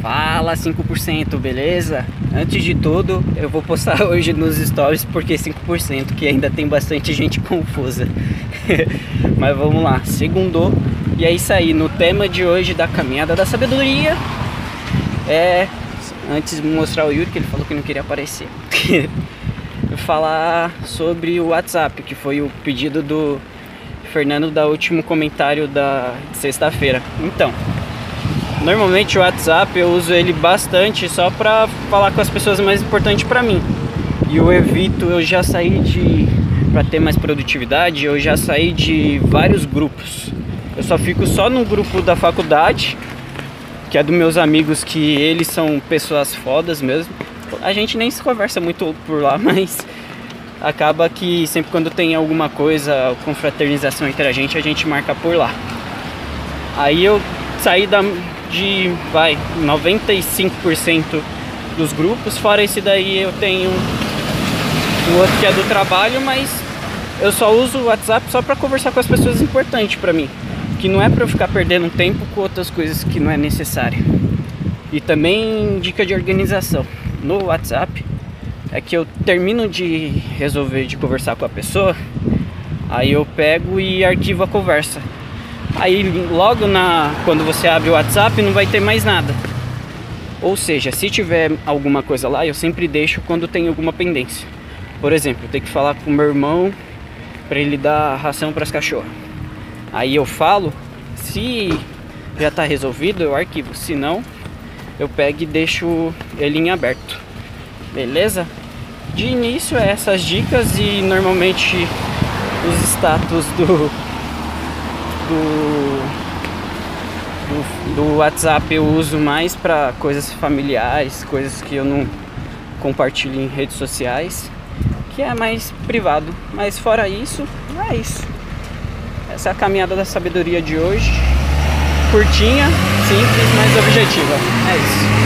Fala 5%, beleza? Antes de tudo, eu vou postar hoje nos stories porque 5% que ainda tem bastante gente confusa. Mas vamos lá, segundo. E é isso aí, no tema de hoje da caminhada da sabedoria é antes de mostrar o Yuri que ele falou que não queria aparecer. falar sobre o WhatsApp, que foi o pedido do Fernando da último comentário da sexta-feira. Então, Normalmente o WhatsApp eu uso ele bastante só para falar com as pessoas mais importantes para mim. E eu evito, eu já saí de para ter mais produtividade, eu já saí de vários grupos. Eu só fico só no grupo da faculdade, que é dos meus amigos que eles são pessoas fodas mesmo. A gente nem se conversa muito por lá, mas acaba que sempre quando tem alguma coisa, confraternização entre a gente, a gente marca por lá. Aí eu saí da de vai 95% dos grupos. Fora esse daí eu tenho um outro que é do trabalho, mas eu só uso o WhatsApp só para conversar com as pessoas importantes para mim, que não é para eu ficar perdendo tempo com outras coisas que não é necessário. E também dica de organização no WhatsApp é que eu termino de resolver de conversar com a pessoa, aí eu pego e arquivo a conversa. Aí logo na quando você abre o WhatsApp não vai ter mais nada. Ou seja, se tiver alguma coisa lá, eu sempre deixo quando tem alguma pendência. Por exemplo, eu tenho que falar com meu irmão para ele dar ração para as cachorras. Aí eu falo, se já está resolvido, eu arquivo. Se não, eu pego e deixo ele em aberto. Beleza? De início é essas dicas e normalmente os status do do, do, do WhatsApp eu uso mais para coisas familiares, coisas que eu não compartilho em redes sociais, que é mais privado. Mas fora isso, é isso. Essa é a caminhada da sabedoria de hoje. Curtinha, simples, mas objetiva. É isso.